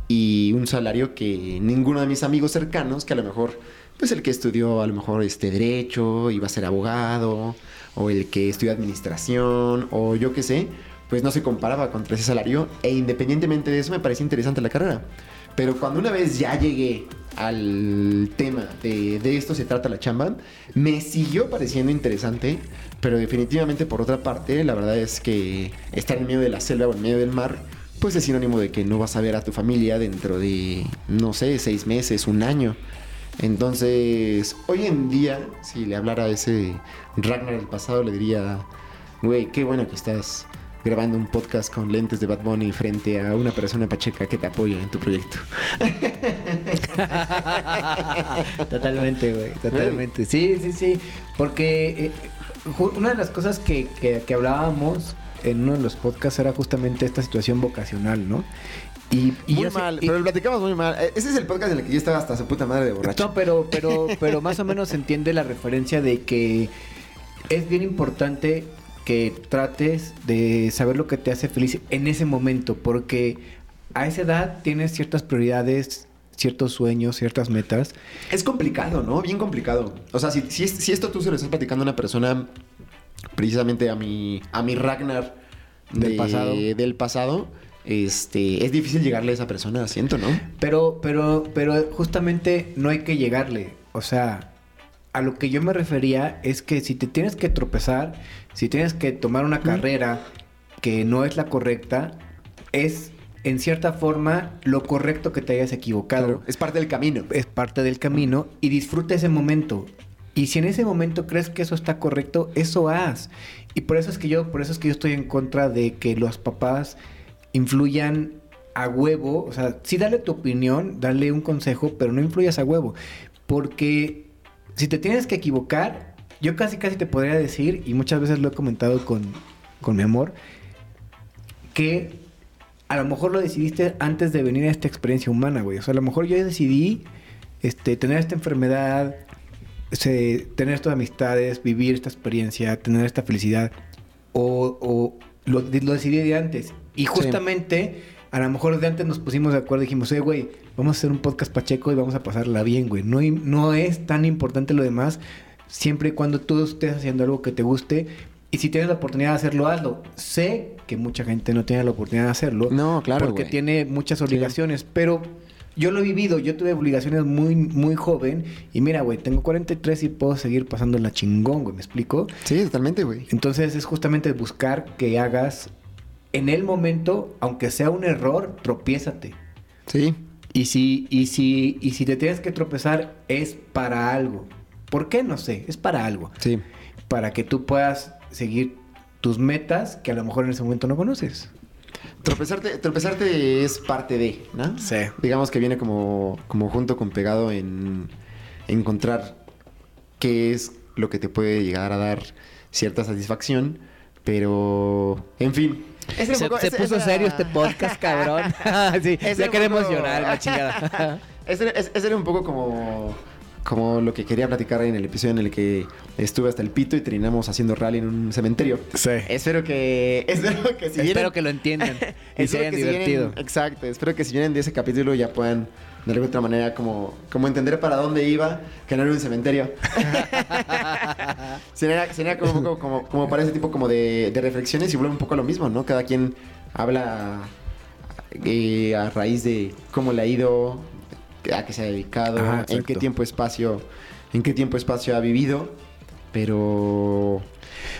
y un salario que ninguno de mis amigos cercanos, que a lo mejor, pues el que estudió a lo mejor este derecho, iba a ser abogado, o el que estudió administración, o yo qué sé, pues no se comparaba contra ese salario. E independientemente de eso, me parecía interesante la carrera. Pero cuando una vez ya llegué al tema de, de esto se trata la chamba, me siguió pareciendo interesante, pero definitivamente por otra parte, la verdad es que estar en medio de la selva o en medio del mar, pues es sinónimo de que no vas a ver a tu familia dentro de, no sé, seis meses, un año. Entonces, hoy en día, si le hablara a ese Ragnar del pasado, le diría, güey, qué bueno que estás grabando un podcast con lentes de Bad Bunny frente a una persona pacheca que te apoya en tu proyecto. (laughs) Totalmente, güey, totalmente. Sí, sí, sí. Porque eh, una de las cosas que, que- que hablábamos en uno de los podcasts era justamente esta situación vocacional, ¿no? Y, y muy mal, y- pero lo platicamos muy mal. Eh, Ese es el podcast en el que yo estaba hasta su puta madre de borracho. No, pero, pero, pero más o menos se entiende la referencia de que es bien importante que trates de saber lo que te hace feliz en ese momento, porque a esa edad tienes ciertas prioridades, ciertos sueños, ciertas metas. Es complicado, ¿no? Bien complicado. O sea, si, si, es- si esto tú se lo estás platicando a una persona, precisamente a mi, a mi Ragnar Del de- pasado. del pasado, este, es difícil llegarle a esa persona, siento, ¿no? Pero, pero, pero justamente no hay que llegarle. O sea, a lo que yo me refería es que si te tienes que tropezar, si tienes que tomar una carrera que no es la correcta, es en cierta forma lo correcto que te hayas equivocado. Es parte del camino. Es parte del camino y disfruta ese momento. Y si en ese momento crees que eso está correcto, eso haz. Y por eso es que yo, por eso es que yo estoy en contra de que los papás influyan a huevo. O sea, sí dale tu opinión, dale un consejo, pero no influyas a huevo. Porque si te tienes que equivocar, yo casi casi te podría decir, y muchas veces lo he comentado con, con mi amor, que a lo mejor lo decidiste antes de venir a esta experiencia humana, güey. O sea, a lo mejor yo decidí este, tener esta enfermedad, este, tener estas amistades, vivir esta experiencia, tener esta felicidad. O, o lo, lo decidí de antes. Y justamente, a lo mejor de antes nos pusimos de acuerdo y dijimos, eh, güey, vamos a hacer un podcast pacheco y vamos a pasarla bien, güey. No, no es tan importante lo demás, siempre y cuando tú estés haciendo algo que te guste. Y si tienes la oportunidad de hacerlo, hazlo. Sé que mucha gente no tiene la oportunidad de hacerlo. No, claro, Porque güey. tiene muchas obligaciones. Pero yo lo he vivido. Yo tuve obligaciones muy, muy joven. Y mira, güey, tengo 43 y puedo seguir pasando la chingón, güey. ¿Me explico? Sí, totalmente, güey. Entonces es justamente buscar que hagas en el momento, aunque sea un error, tropiézate. Sí. Y si, y si, y si te tienes que tropezar, es para algo. ¿Por qué? No sé, es para algo. Sí. Para que tú puedas seguir tus metas que a lo mejor en ese momento no conoces. Tropezarte, tropezarte es parte de, ¿no? Sí. Digamos que viene como, como junto con pegado en encontrar qué es lo que te puede llegar a dar cierta satisfacción, pero en fin. Se, poco- puso serio este podcast, (laughs) cabrón. sí, ese ya queremos poco- llorar, la chingada. (laughs) Ese, era un poco como, como lo que quería platicar en el episodio en el que estuve hasta el pito y terminamos haciendo rally en un cementerio. Sí. Espero que, (laughs) espero que si Espero vienen- que lo entiendan y se hayan que si vienen- divertido. exacto, espero que si vienen de ese capítulo ya puedan de alguna otra manera como, como entender para dónde iba, que no era un cementerio. (laughs) sería, sería como, un poco como, como para ese tipo como de, de reflexiones y vuelve un poco a lo mismo, ¿no? Cada quien habla eh, a raíz de cómo le ha ido, a qué se ha dedicado, Ajá, en qué tiempo espacio, en qué tiempo espacio ha vivido. Pero...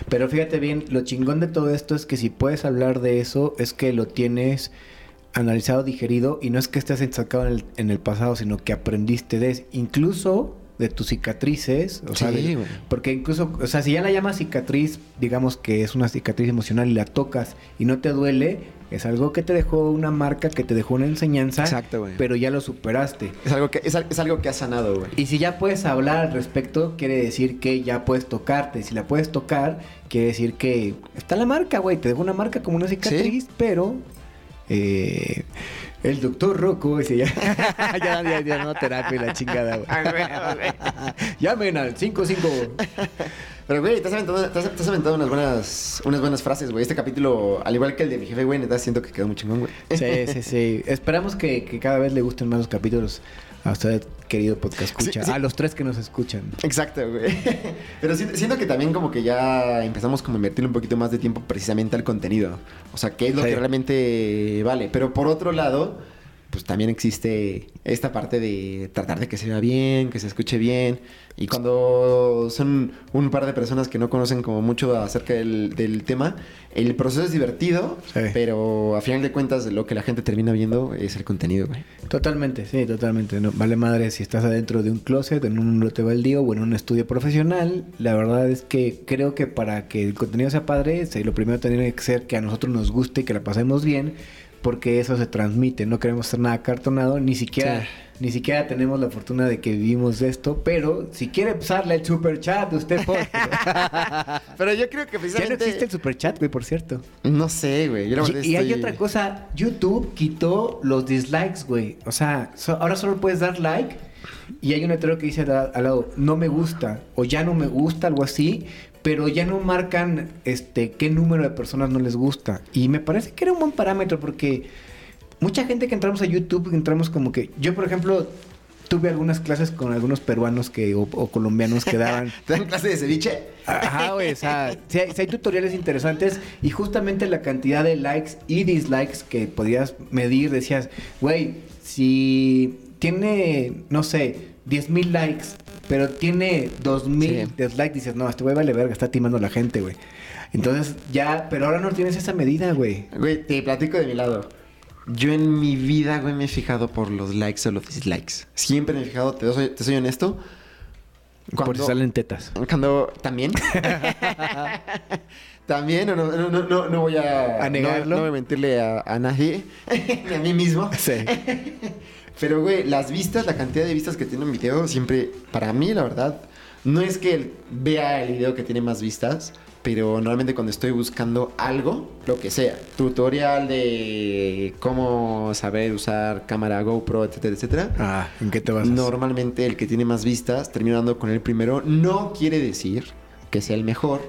Pero fíjate bien, lo chingón de todo esto es que si puedes hablar de eso, es que lo tienes analizado, digerido, y no es que estés ensacado en el, en el pasado, sino que aprendiste de incluso de tus cicatrices, o sea, Sí, de- güey. porque incluso, o sea, si ya la llamas cicatriz, digamos que es una cicatriz emocional y la tocas y no te duele, es algo que te dejó una marca, que te dejó una enseñanza, Exacto, güey. pero ya lo superaste. Es algo que, es, al- es algo que has sanado, güey. Y si ya puedes hablar al respecto, quiere decir que ya puedes tocarte. Si la puedes tocar, quiere decir que está la marca, güey. Te dejo una marca como una cicatriz, pero eh, el doctor Rocco ese ya, (laughs) ya, ya, ya no terapia y la chingada, güey. (laughs) Llamen al 55. Pero, güey, te has aventado, te has- te has aventado unas, buenas, unas buenas frases, güey. Este capítulo, al igual que el de mi jefe, güey, neta siento que quedó muy chingón, güey. Sí, sí, sí. Esperamos que, que cada vez le gusten más los capítulos a usted, querido podcast escucha. Sí, sí. A los tres que nos escuchan. Exacto, güey. (laughs) Pero si- siento que también como que ya empezamos como a invertirle un poquito más de tiempo precisamente al contenido. O sea, qué es lo Sí. que realmente vale. Pero por otro lado, pues también existe esta parte de tratar de que se vea bien, que se escuche bien. Y cuando son un par de personas que no conocen como mucho acerca del, del tema, el proceso es divertido, Sí. pero a final de cuentas lo que la gente termina viendo es el contenido, güey. Totalmente, sí, totalmente. No, vale madre si estás adentro de un closet, en un lote baldío o en un estudio profesional. La verdad es que creo que para que el contenido sea padre, lo primero tiene que ser que a nosotros nos guste y que la pasemos bien, porque eso se transmite. No queremos hacer nada cartonado, ni siquiera, Sí. ni siquiera tenemos la fortuna de que vivimos de esto. Pero si quiere usarle el super chat, usted puede. (laughs) Pero yo creo que ya no precisamente... existe el super chat, güey, por cierto. No sé, güey. Yo Y, hay otra cosa, YouTube quitó los dislikes, güey. O sea, so- ahora solo puedes dar like y hay un letrero que dice al lado, no me gusta o ya no me gusta, algo así, pero ya no marcan este qué número de personas no les gusta. Y me parece que era un buen parámetro porque mucha gente que entramos a YouTube, entramos como que, yo por ejemplo, tuve algunas clases con algunos peruanos que o, o colombianos que daban (laughs) ¿Te dan clase de ceviche? Ajá, güey, o sea, sí hay, sí hay tutoriales interesantes y justamente la cantidad de likes y dislikes que podías medir, decías, güey, si tiene, no sé, 10 mil likes, pero tiene 2 mil Sí. dislikes, dices, no, este güey vale verga, está timando a la gente, güey. Entonces, ya, pero ahora no tienes esa medida, güey. Güey, te platico de mi lado. Yo en mi vida, güey, me he fijado por los likes o los dislikes. Siempre me he fijado, te soy, te soy honesto. Por si salen tetas. Cuando... ¿También? (laughs) También, no, no, no, no, no, no voy a... ¿A negarlo? No, no voy a mentirle a, a nadie, (laughs) ni a mí mismo. Sí. (laughs) Pero, güey, las vistas, la cantidad de vistas que tiene un video, siempre, para mí, la verdad, no es que vea el video que tiene más vistas, pero normalmente cuando estoy buscando algo, lo que sea, tutorial de cómo saber usar cámara GoPro, etcétera, etcétera, Ah, ¿en qué te vas? normalmente el que tiene más vistas, terminando con el primero, no quiere decir que sea el mejor.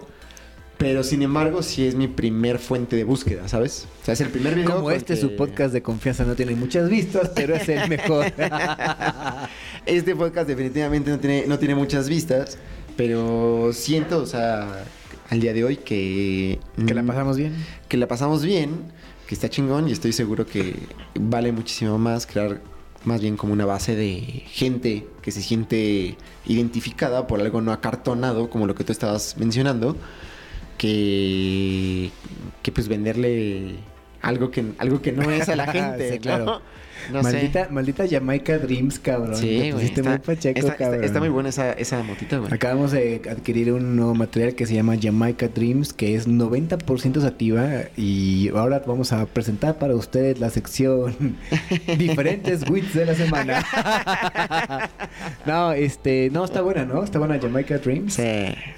Pero sin embargo, sí es mi primer fuente de búsqueda, ¿sabes? O sea, es el primer video. Como este, que- su podcast de confianza no tiene muchas vistas, pero es el mejor. (laughs) Este podcast definitivamente no tiene, no tiene muchas vistas, pero siento, o sea, al día de hoy que... que la pasamos bien. Que la pasamos bien, que está chingón y estoy seguro que vale muchísimo más crear más bien como una base de gente que se siente identificada por algo no acartonado, como lo que tú estabas mencionando, que, que pues venderle algo que, algo que no es a la (laughs) gente. Sí, ¿no? claro. No sé. maldita, maldita Jamaica Dreams, cabrón. Sí, güey. Está, muy pacheco, está- cabrón. está muy buena esa, esa motita, güey. Acabamos de adquirir un nuevo material que se llama Jamaica Dreams, que es 90% sativa y ahora vamos a presentar para ustedes la sección (laughs) diferentes wits de la semana. (laughs) no, este, no, está buena, ¿no? Está buena Jamaica Dreams. Sí,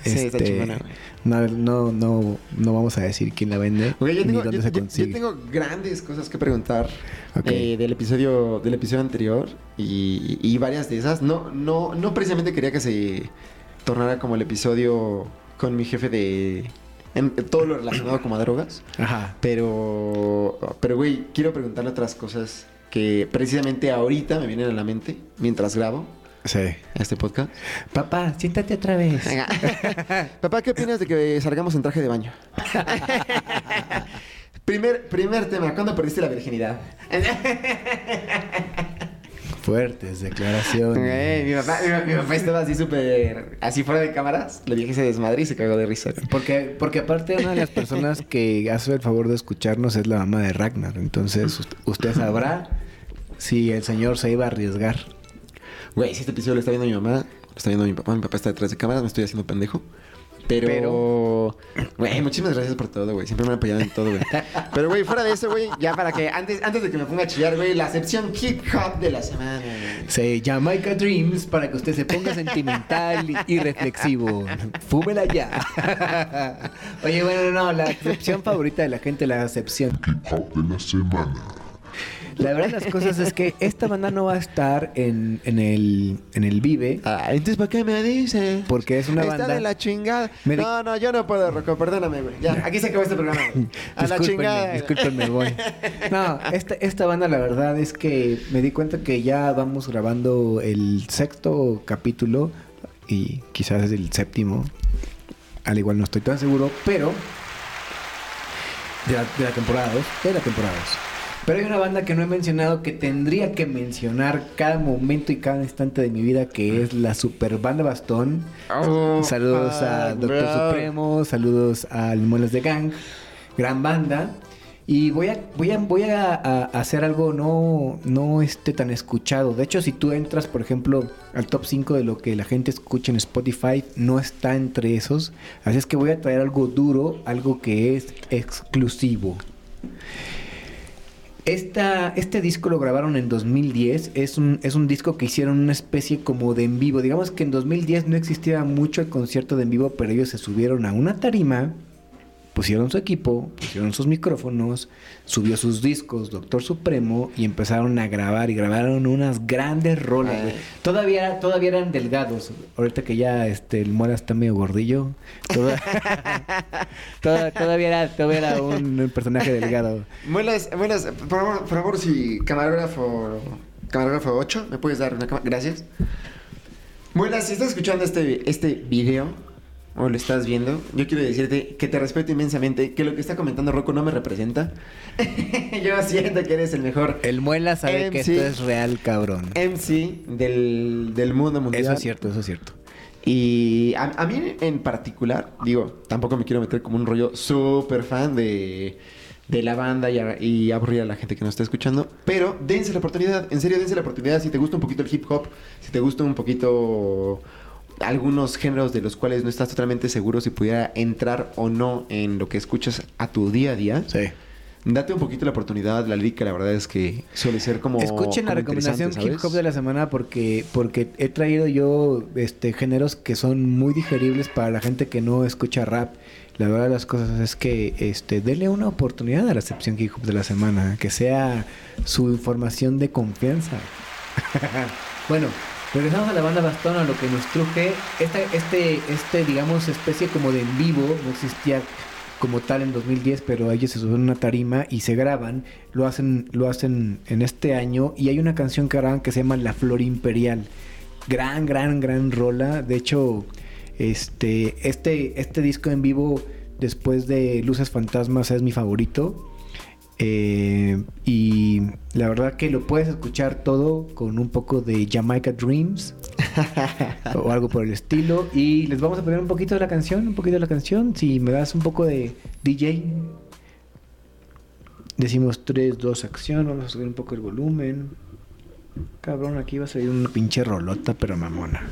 sí, está Este, chingona, güey. No, no, no, no vamos a decir quién la vende yo ni tengo, dónde yo- se yo- yo consigue. tengo grandes cosas que preguntar eh, del episodio del episodio anterior y, y varias de esas. No, no, no precisamente quería que se tornara como el episodio con mi jefe de en, todo lo relacionado como a drogas. Ajá. Pero, pero güey, quiero preguntarle otras cosas que precisamente ahorita me vienen a la mente mientras grabo Sí. este podcast. Papá, siéntate otra vez. Venga. (laughs) Papá, ¿qué opinas de que salgamos en traje de baño? (laughs) primer, primer tema, ¿cuándo perdiste la virginidad? (laughs) Fuertes declaraciones. Mi papá, mi, mi papá estaba así súper... Así fuera de cámaras. Le dije se desmadre y se cagó de risa. Porque, porque aparte una de las personas que hace el favor de escucharnos es la mamá de Ragnar. Entonces ust- usted sabrá si el señor se iba a arriesgar. Güey, si este episodio lo está viendo mi mamá, lo está viendo mi papá, mi papá está detrás de cámaras, me estoy haciendo pendejo. Pero, Pero- güey, muchísimas gracias por todo, güey. Siempre me han apoyado en todo, güey. (laughs) Pero, güey, fuera de eso, güey, ya para que, antes, antes de que me ponga a chillar, güey, la sección hip hop de la semana, güey. Se Jamaica Dreams para que usted se ponga sentimental y, y reflexivo. Fúmela ya. (laughs) Oye, bueno, no, la excepción favorita de la gente, la excepción. Hip Hop de la semana. La verdad de las cosas es que esta banda no va a estar en, en el, en el Vive. Ah, entonces, ¿para qué me dice? Porque es una Está banda- de la chingada. Me di- No, no, yo no puedo, Rocco, perdóname, güey. Ya, aquí se acabó este programa, güey. A la (laughs) chingada. discúlpenme, voy. No, esta, esta banda la verdad es que me di cuenta que ya vamos grabando el sexto capítulo y quizás es el séptimo. Al igual no estoy tan seguro, pero de la, de la temporada 2, de la temporada 2. Pero hay una banda que no he mencionado que tendría que mencionar cada momento y cada instante de mi vida que es la Super Banda Bastón. Oh, Saludos a Doctor bro. Supremo, saludos al Muelas de Gang, gran banda. Y voy a, voy a, voy a, a hacer algo no, no este, tan escuchado. De hecho, si tú entras, por ejemplo, al top 5 de lo que la gente escucha en Spotify, no está entre esos. Así es que voy a traer algo duro, algo que es exclusivo. Este disco lo grabaron en 2010. Es un, es un disco que hicieron una especie como de en vivo. Digamos que en 2010 no existía mucho el concierto de en vivo, pero ellos se subieron a una tarima, pusieron su equipo, pusieron sus micrófonos, subió sus discos, Doctor Supremo, y empezaron a grabar y grabaron unas grandes rolas. güey. Todavía, todavía eran delgados. Ahorita que ya este, el Mora está medio gordillo. toda- (laughs) toda- todavía, era, todavía era un personaje delgado. Muelas, muelas, por favor, por favor, si camarógrafo, camarógrafo 8, ¿me puedes dar una cámara? Gracias. Muelas, si estás escuchando este, este video o lo estás viendo, yo quiero decirte que te respeto inmensamente, que lo que está comentando Rocco no me representa. (laughs) yo siento que eres el mejor El Muela sabe que esto es real, cabrón. MC del, del mundo mundial. Eso es cierto, eso es cierto. Y a, a mí en particular, digo, tampoco me quiero meter como un rollo súper fan de, de la banda y, a- y aburrir a la gente que nos está escuchando, pero dense la oportunidad, en serio, dense la oportunidad. Si te gusta un poquito el hip hop, si te gusta un poquito algunos géneros de los cuales no estás totalmente seguro si pudiera entrar o no en lo que escuchas a tu día a día, Sí. date un poquito la oportunidad. La lírica, la verdad es que suele ser como. Escuchen la recomendación hip hop de la semana porque, porque he traído yo este géneros que son muy digeribles para la gente que no escucha rap. La verdad de las cosas es que este denle una oportunidad a la sección hip hop de la semana, que sea su información de confianza. (laughs) bueno, regresamos a la banda Bastón, a lo que nos truje. Esta, este, este, digamos, especie como de en vivo, no existía como tal en 2010, pero ellos se suben a una tarima y se graban, lo hacen, lo hacen en este año y hay una canción que graban que se llama La Flor Imperial. Gran, gran, gran rola. De hecho, este, este, este disco en vivo después de Luces Fantasmas es mi favorito. Eh, y la verdad que lo puedes escuchar todo con un poco de Jamaica Dreams (laughs) o algo por el estilo. Y les vamos a poner un poquito de la canción, un poquito de la canción. Si me das un poco de DJ, decimos 3, 2, acción. Vamos a subir un poco el volumen. Cabrón, aquí va a salir una pinche rolota, pero mamona.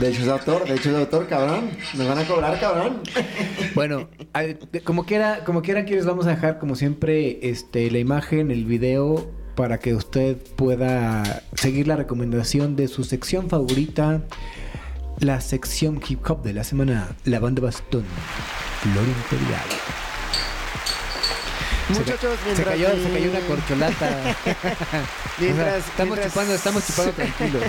De hecho es autor, de hecho es autor, cabrón. Nos van a cobrar, cabrón. Bueno, como quiera, como quiera aquí les vamos a dejar como siempre este la imagen, el video para que usted pueda seguir la recomendación de su sección favorita, la sección hip hop de la semana, la banda Bastón, Flor Imperial. Muchachos, Se mientras cayó, mi- se cayó una corcholata. (laughs) Mientras, O sea, estamos mientras- chupando, estamos chupando (laughs) tranquilos.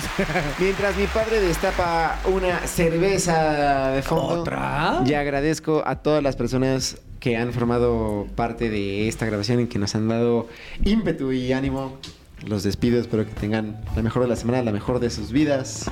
Mientras mi padre destapa una cerveza de fondo. ¿Otra? Y agradezco a todas las personas que han formado parte de esta grabación y que nos han dado ímpetu y ánimo. Los despido, espero que tengan la mejor de la semana, la mejor de sus vidas.